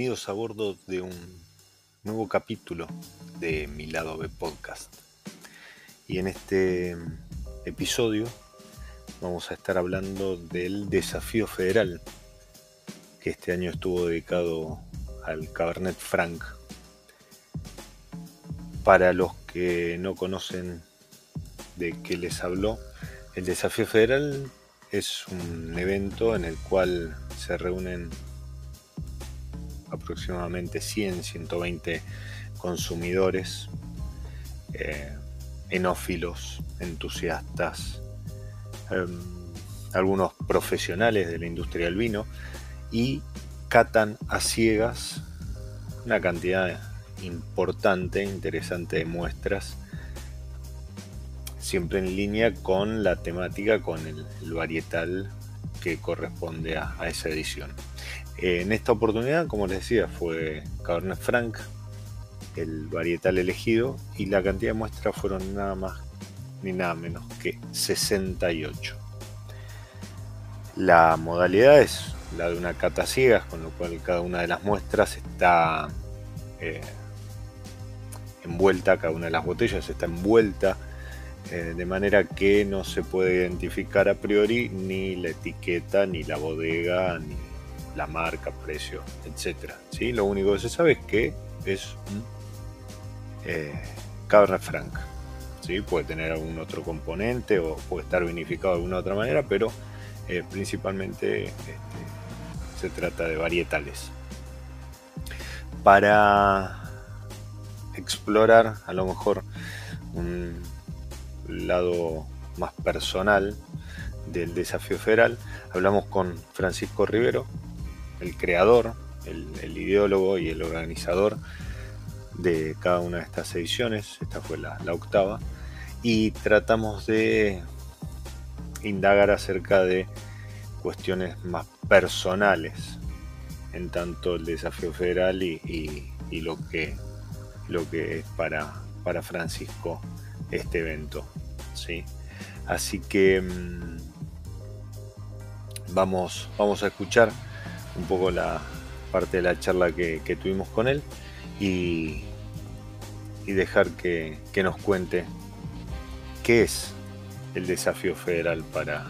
Bienvenidos a bordo de un nuevo capítulo de Mi Lado B Podcast. Y en este episodio vamos a estar hablando del desafío federal que este año estuvo dedicado al Cabernet Franc. Para los que no conocen de qué les habló, el desafío federal es un evento en el cual se reúnen aproximadamente 100, 120 consumidores, eh, enófilos, entusiastas, em, algunos profesionales de la industria del vino y catan a ciegas una cantidad importante, interesante de muestras, siempre en línea con la temática, con el, varietal que corresponde a esa edición. En esta oportunidad, como les decía, fue Cabernet Franc, el varietal elegido, y la cantidad de muestras fueron nada más ni nada menos que 68. La modalidad es la de una cata ciegas, con lo cual cada una de las muestras está eh, envuelta, cada una de las botellas está envuelta eh, de manera que no se puede identificar a priori ni la etiqueta, ni la bodega, ni la marca, precio, etc. ¿sí? Lo único que se sabe es que es un eh, Franc. ¿sí? Puede tener algún otro componente o puede estar vinificado de alguna otra manera, pero eh, principalmente este, se trata de varietales. Para explorar a lo mejor un lado más personal del desafío federal, hablamos con Francisco Rivero, el creador, el, ideólogo y el organizador de cada una de estas ediciones. Esta fue la, octava. Y tratamos de indagar acerca de cuestiones más personales en tanto el desafío federal y, lo, que, lo que es para, para Francisco este evento. ¿sí? Así que mm, vamos, vamos a escuchar un poco la parte de la charla que, tuvimos con él y, dejar que, nos cuente qué es el desafío federal para,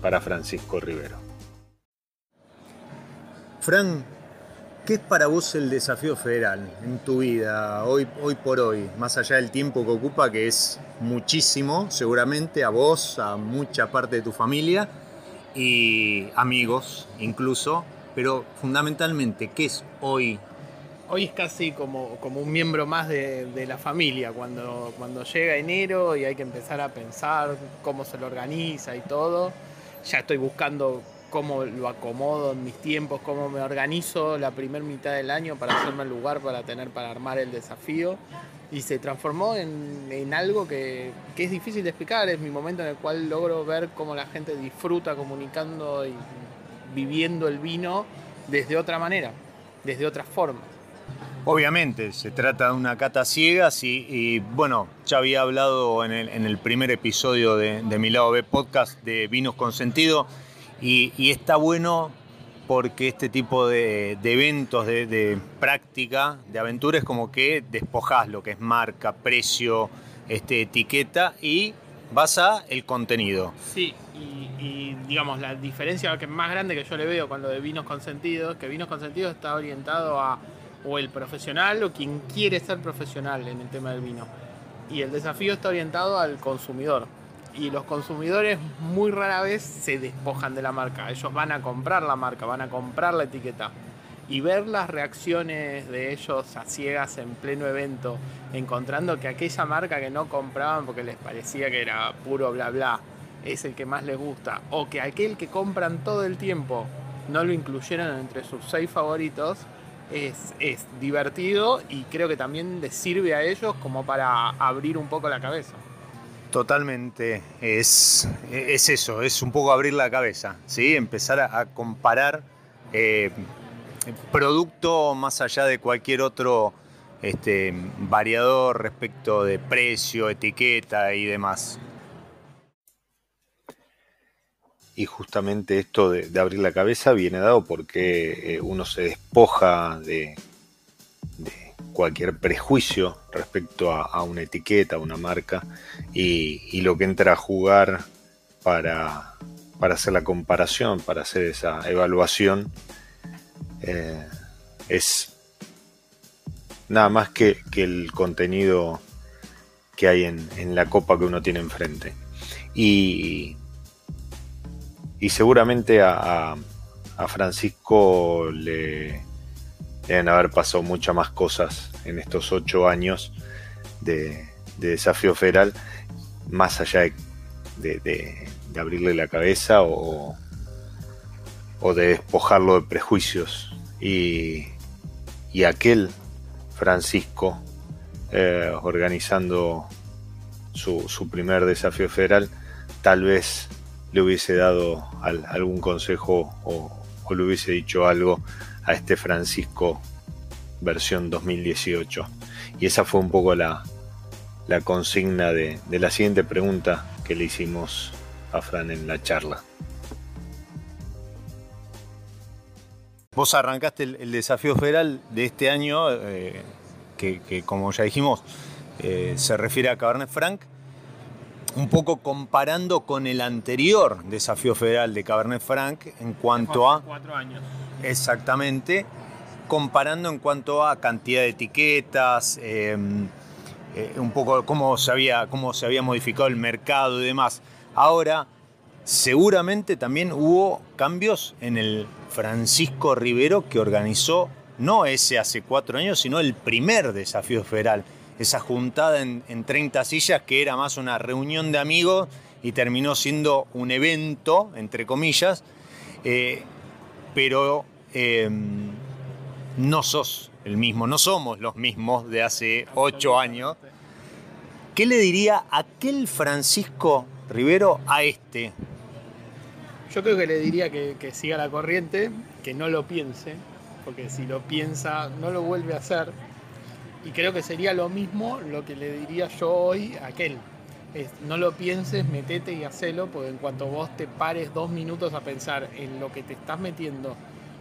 para Francisco Rivero. Fran, ¿qué es para vos el desafío federal en tu vida, hoy, hoy por hoy, más allá del tiempo que ocupa, que es muchísimo, seguramente a vos, a mucha parte de tu familia? Y amigos incluso, pero fundamentalmente, ¿qué es hoy? Hoy es casi como, como un miembro más de, la familia, cuando, cuando llega enero y hay que empezar a pensar cómo se lo organiza y todo. Ya estoy buscando cómo lo acomodo en mis tiempos, cómo me organizo la primera mitad del año para hacerme el lugar para tener para armar el desafío y se transformó en, algo que, es difícil de explicar. Es mi momento en el cual logro ver cómo la gente disfruta comunicando y viviendo el vino desde otra manera, desde otra forma. Obviamente, se trata de una cata ciegas y, bueno, ya había hablado en el, primer episodio de, de, Mi Lado B Podcast de Vinos con Sentido y, y está bueno porque este tipo de, eventos de, práctica, de aventura, es como que despojás lo que es marca, precio, este, etiqueta y vas a el contenido. Sí, y, digamos, la diferencia más grande que yo le veo con lo de vinos consentidos, que vinos consentidos está orientado a o el profesional o quien quiere ser profesional en el tema del vino. Y el desafío está orientado al consumidor y los consumidores muy rara vez se despojan de la marca. Ellos van a comprar la marca, van a comprar la etiqueta. Y ver las reacciones de ellos a ciegas en pleno evento, encontrando que aquella marca que no compraban porque les parecía que era puro bla bla, es el que más les gusta, o que aquel que compran todo el tiempo no lo incluyeron entre sus seis favoritos, es, es divertido y creo que también les sirve a ellos como para abrir un poco la cabeza. Totalmente, es, es eso, es un poco abrir la cabeza, ¿sí? empezar a, comparar eh, producto más allá de cualquier otro este, variador respecto de precio, etiqueta y demás. y justamente esto de, abrir la cabeza viene dado porque eh, uno se despoja de, cualquier prejuicio respecto a, una etiqueta, a una marca, y, lo que entra a jugar para, hacer la comparación, para hacer esa evaluación, eh, es nada más que, el contenido que hay en, la copa que uno tiene enfrente. Y seguramente a, Francisco le deben haber pasado muchas más cosas en estos ocho años de, desafío federal, más allá de, abrirle la cabeza o, o, de despojarlo de prejuicios. Y, aquel Francisco eh, organizando su, primer desafío federal, tal vez le hubiese dado algún consejo o, le hubiese dicho algo a este Francisco versión 2018. Y esa fue un poco la, consigna de, la siguiente pregunta que le hicimos a Fran en la charla. Vos arrancaste el, desafío federal de este año, eh, que, como ya dijimos, eh, se refiere a Cabernet Franc un poco comparando con el anterior desafío federal de Cabernet Franc en cuanto a... Cuatro años. Exactamente, comparando en cuanto a cantidad de etiquetas, em, eh, un poco cómo se, había, cómo se había modificado el mercado y demás. Ahora, seguramente también hubo cambios en el Francisco Rivero que organizó no ese hace cuatro años, sino el primer desafío federal esa juntada en, 30 sillas que era más una reunión de amigos y terminó siendo un evento, entre comillas, eh, pero em, no sos el mismo, no somos los mismos de hace ocho años. ¿Qué le diría aquel Francisco Rivero a este? Yo creo que le diría que, siga la corriente, que no lo piense, porque si lo piensa no lo vuelve a hacer y creo que sería lo mismo lo que le diría yo hoy a aquel. no lo pienses, metete y hacelo, porque en cuanto vos te pares dos minutos a pensar en lo que te estás metiendo,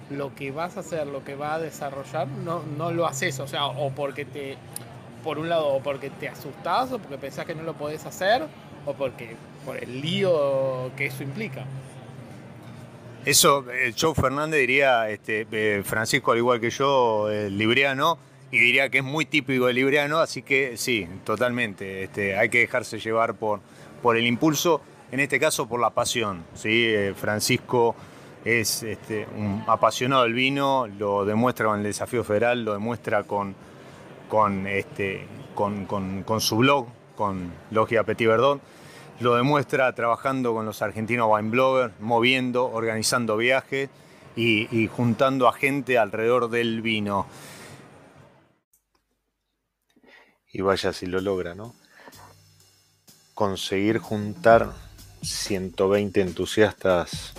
lo que vas a hacer, lo que va a desarrollar, no, no lo haces. O sea, o porque te, por un lado, o porque te asustás, o porque pensás que no lo podés hacer, o porque por el lío que eso implica. Eso, el Joe Fernández diría, este, eh, Francisco, al igual que yo, libriano, y diría que es muy típico de Libriano, así que sí, totalmente. Este, hay que dejarse llevar por, por el impulso, en este caso por la pasión. ¿sí? Eh, Francisco es este, un apasionado del vino, lo demuestra con el desafío federal, lo demuestra con, con, este, con, su blog, con Logia Petit Verdón, lo demuestra trabajando con los argentinos wine bloggers, moviendo, organizando viajes y, y juntando a gente alrededor del vino y vaya si lo logra, ¿no? Conseguir juntar 120 entusiastas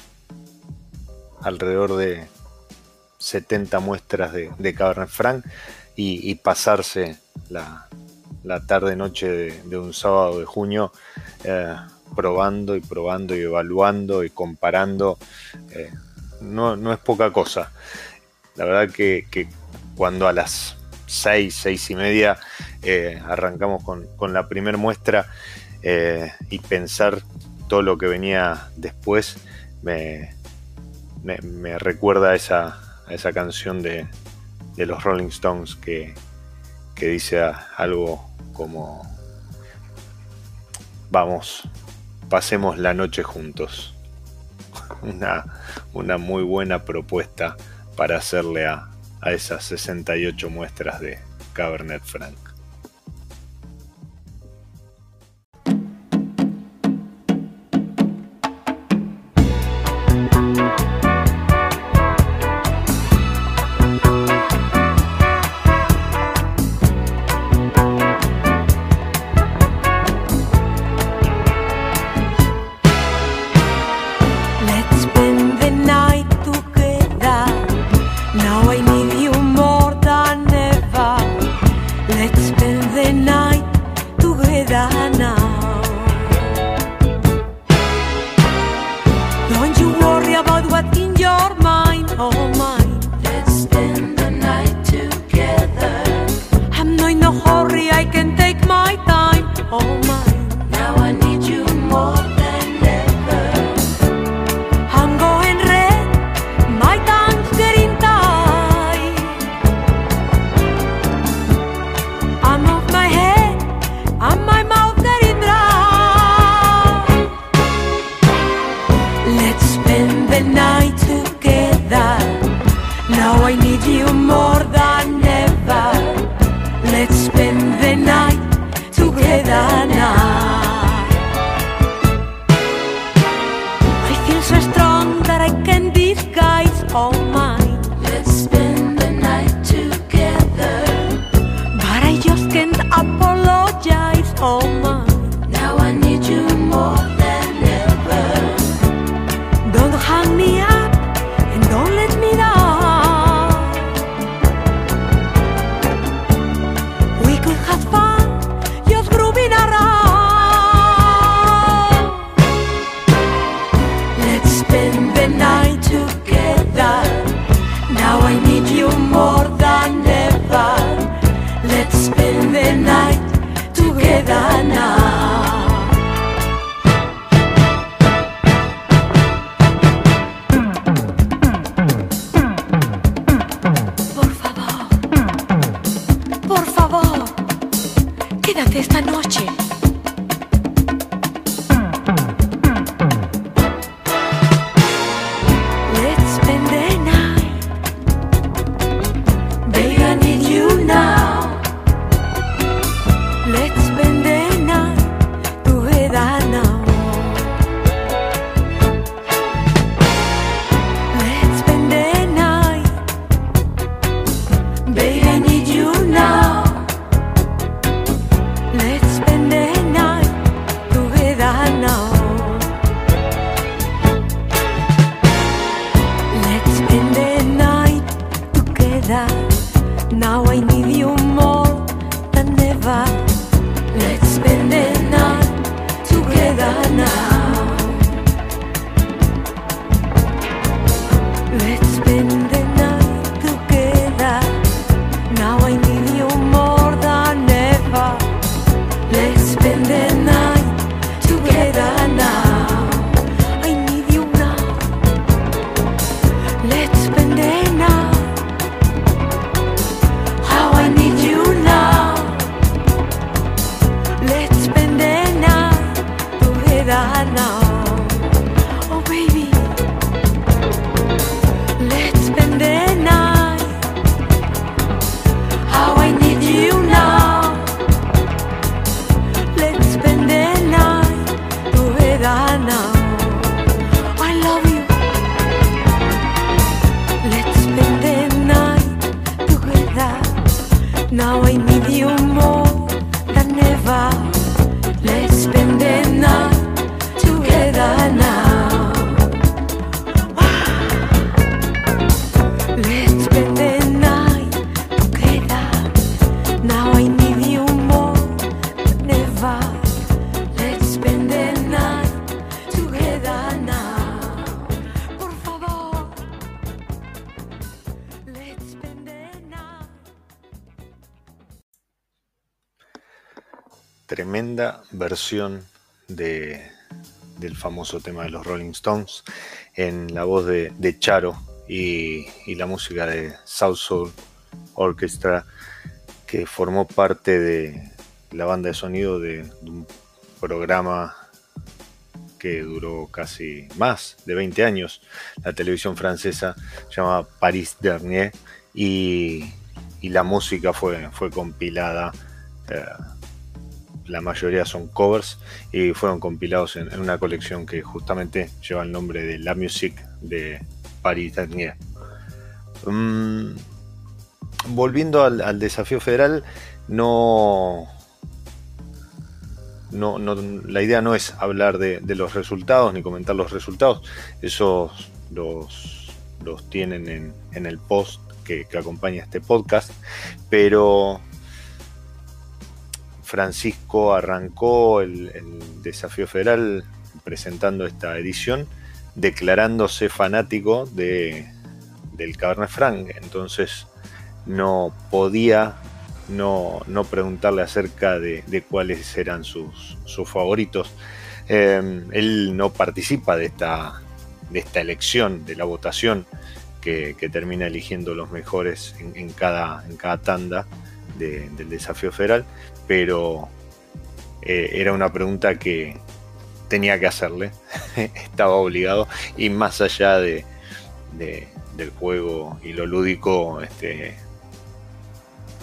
alrededor de 70 muestras de, Cabernet Franc y, pasarse la, tarde-noche de, un sábado de junio eh, probando y probando y evaluando y comparando. Eh, no, es poca cosa. La verdad que, cuando a las 6, 6 y media, eh, arrancamos con, la primera muestra y pensar todo lo que venía después me, me, recuerda a esa, esa canción de, los Rolling Stones que, dice algo como vamos, pasemos la noche juntos. Una, una muy buena propuesta para hacerle a, a esas 68 muestras de Cabernet Franc. Don't you Now I need you more Tremenda versión de, del famoso tema de los Rolling Stones en la voz de, Charo y, la música de South Soul Orchestra que formó parte de la banda de sonido de, un programa que duró casi más de 20 años, la televisión francesa, se llama Paris Dernier, y, y la música fue, fue compilada, eh, la mayoría son covers, y fueron compilados en, una colección que justamente lleva el nombre de La Musique de Paris Dernier. Mm, volviendo al, desafío federal, no, no, no, la idea no es hablar de, los resultados ni comentar los resultados, esos los, los tienen en, el post que, acompaña este podcast, pero Francisco arrancó el, desafío federal presentando esta edición, declarándose fanático de, del Cabernet Franc, entonces no podía no, no preguntarle acerca de, cuáles eran sus, favoritos. Eh, él no participa de esta, de esta elección, de la votación que, termina eligiendo los mejores en, cada, en cada tanda de, del desafío federal, pero eh, era una pregunta que tenía que hacerle, estaba obligado y más allá de, de, del juego y lo lúdico este,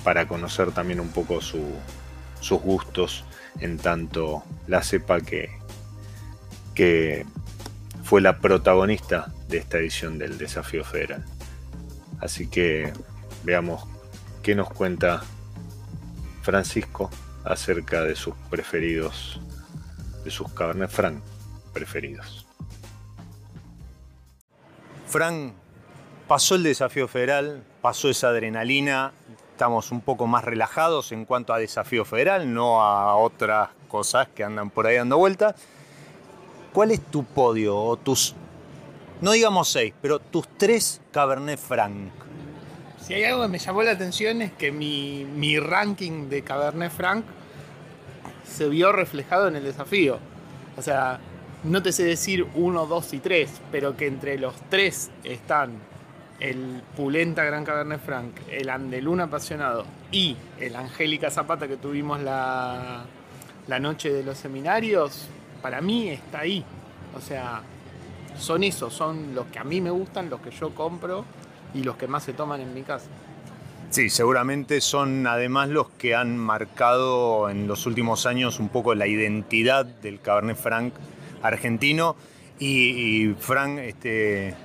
para conocer también un poco sus gustos en tanto la cepa que, que fue la protagonista de esta edición del Desafío Federal. Así que veamos qué nos cuenta Francisco acerca de sus preferidos, de sus Cabernet Franc preferidos. Frank, pasó el desafío federal, pasó esa adrenalina, estamos un poco más relajados en cuanto a desafío federal, no a otras cosas que andan por ahí dando vueltas. ¿Cuál es tu podio o tus, no digamos seis, pero tus tres Cabernet Franc? Si hay algo que me llamó la atención es que mi, mi ranking de Cabernet Franc se vio reflejado en el desafío. O sea, no te sé decir uno, dos y tres, pero que entre los tres están el Pulenta Gran Cabernet Franc, el Andelún Apasionado y el Angélica Zapata que tuvimos la, la noche de los seminarios, para mí está ahí. O sea, son esos, son los que a mí me gustan, los que yo compro y los que más se toman en mi casa. Sí, seguramente son además los que han marcado en los últimos años un poco la identidad del Cabernet Franc argentino. Y, Frank este,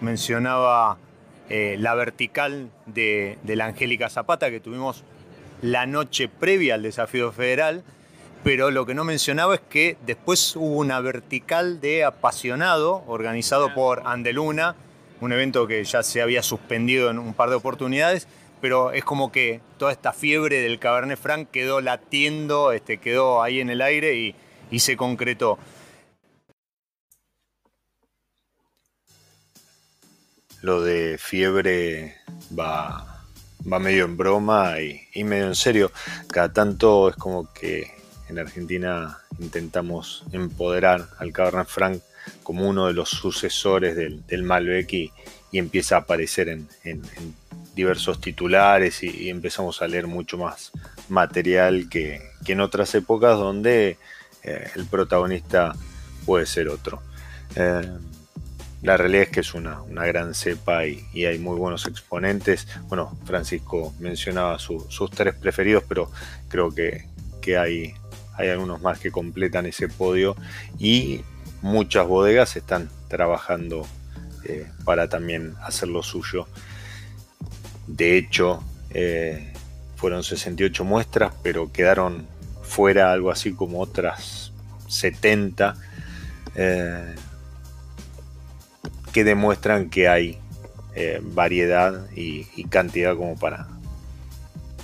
mencionaba eh, la vertical de, de la Angélica Zapata que tuvimos la noche previa al desafío federal, pero lo que no mencionaba es que después hubo una vertical de apasionado organizado por Andeluna, un evento que ya se había suspendido en un par de oportunidades, pero es como que toda esta fiebre del Cabernet Franc quedó latiendo, este, quedó ahí en el aire y, y se concretó. Lo de fiebre va, va medio en broma y, medio en serio. Cada tanto es como que en Argentina intentamos empoderar al Cabernet Franc como uno de los sucesores del, Malbec y, empieza a aparecer en, diversos titulares y, empezamos a leer mucho más material que, en otras épocas donde eh, el protagonista puede ser otro. Eh, la realidad es que es una, gran cepa y, hay muy buenos exponentes. Bueno, Francisco mencionaba sus tres preferidos, pero creo que, hay, hay algunos más que completan ese podio y muchas bodegas están trabajando eh, para también hacer lo suyo. De hecho, eh, fueron 68 muestras, pero quedaron fuera algo así como otras 70 que demuestran que hay eh, variedad y, cantidad como para,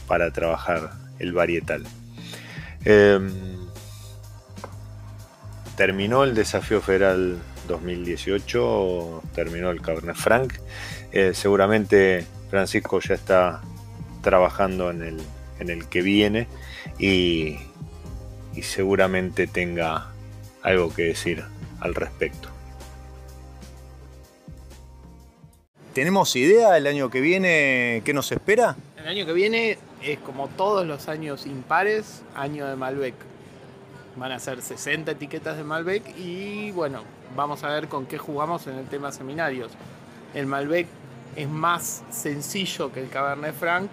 para trabajar el varietal. Terminó el desafío federal 2018, terminó el Cabernet Franc. Eh, seguramente Francisco ya está trabajando en el, en el que viene y, y seguramente tenga algo que decir al respecto. ¿Tenemos idea el año que viene qué nos espera? El año que viene es como todos los años impares, año de Malbec. Van a ser 60 etiquetas de Malbec y bueno, vamos a ver con qué jugamos en el tema seminarios. El Malbec es más sencillo que el Cabernet Franc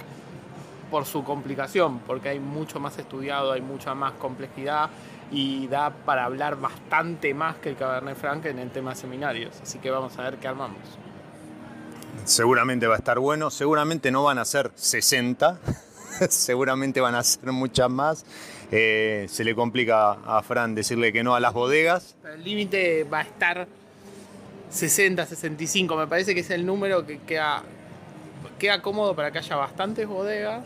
por su complicación, porque hay mucho más estudiado, hay mucha más complejidad y da para hablar bastante más que el Cabernet Franc en el tema seminarios. Así que vamos a ver qué armamos seguramente va a estar bueno, seguramente no van a ser 60, seguramente van a ser muchas más. Eh, se le complica a Fran decirle que no a las bodegas. El límite va a estar 60, 65, me parece que es el número que queda, queda cómodo para que haya bastantes bodegas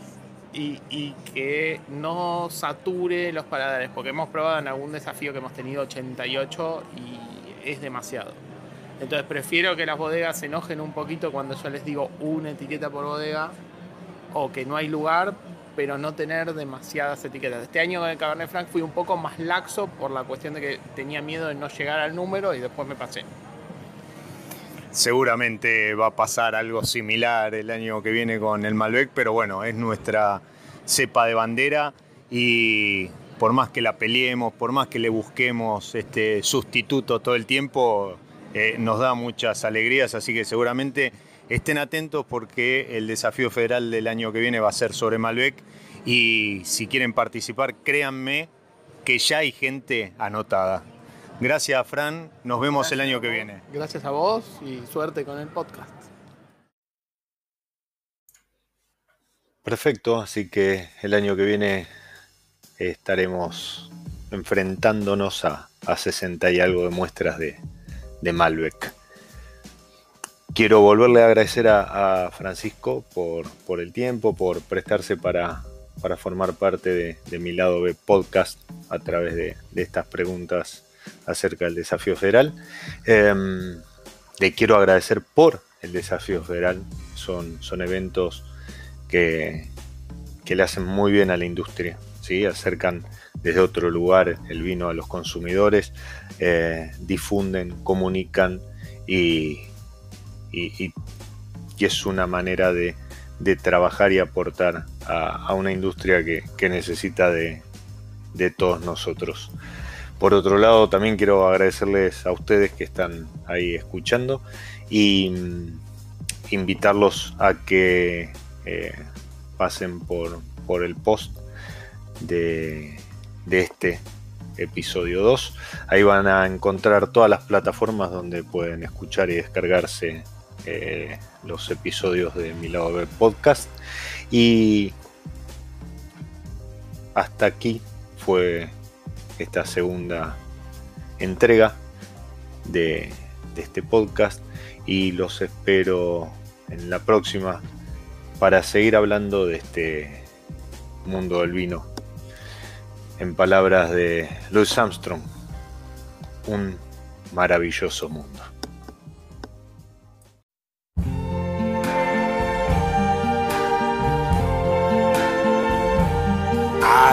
y, y, que no sature los paladares, porque hemos probado en algún desafío que hemos tenido 88 y es demasiado. Entonces prefiero que las bodegas se enojen un poquito cuando yo les digo una etiqueta por bodega o que no hay lugar, pero no tener demasiadas etiquetas. Este año con el Cabernet Franc fui un poco más laxo por la cuestión de que tenía miedo de no llegar al número y después me pasé. Seguramente va a pasar algo similar el año que viene con el Malbec, pero bueno, es nuestra cepa de bandera y por más que la peleemos, por más que le busquemos este sustituto todo el tiempo, eh, nos da muchas alegrías, así que seguramente estén atentos porque el desafío federal del año que viene va a ser sobre Malbec y si quieren participar, créanme que ya hay gente anotada. Gracias, Fran. Nos vemos el año que viene. Gracias a vos y suerte con el podcast. Perfecto, así que el año que viene estaremos enfrentándonos a, a 60 y algo de muestras de, de Malbec. Quiero volverle a agradecer a, Francisco por, por, el tiempo, por prestarse para, para formar parte de, mi lado B podcast a través de, de, estas preguntas acerca del desafío federal. Eh, le quiero agradecer por el desafío federal. Son, son eventos que, que, le hacen muy bien a la industria. ¿sí? Acercan desde otro lugar el vino a los consumidores, eh, difunden, comunican y, y, y, es una manera de, trabajar y aportar a, una industria que, necesita de, todos nosotros. Por otro lado, también quiero agradecerles a ustedes que están ahí escuchando y mm, invitarlos a que eh, pasen por, por el post de, de este episodio 2. Ahí van a encontrar todas las plataformas donde pueden escuchar y descargarse eh, los episodios de Mi Lado B Podcast. Y hasta aquí fue esta segunda entrega de, este podcast y los espero en la próxima para seguir hablando de este mundo del vino en palabras de Louis Armstrong, un maravilloso mundo.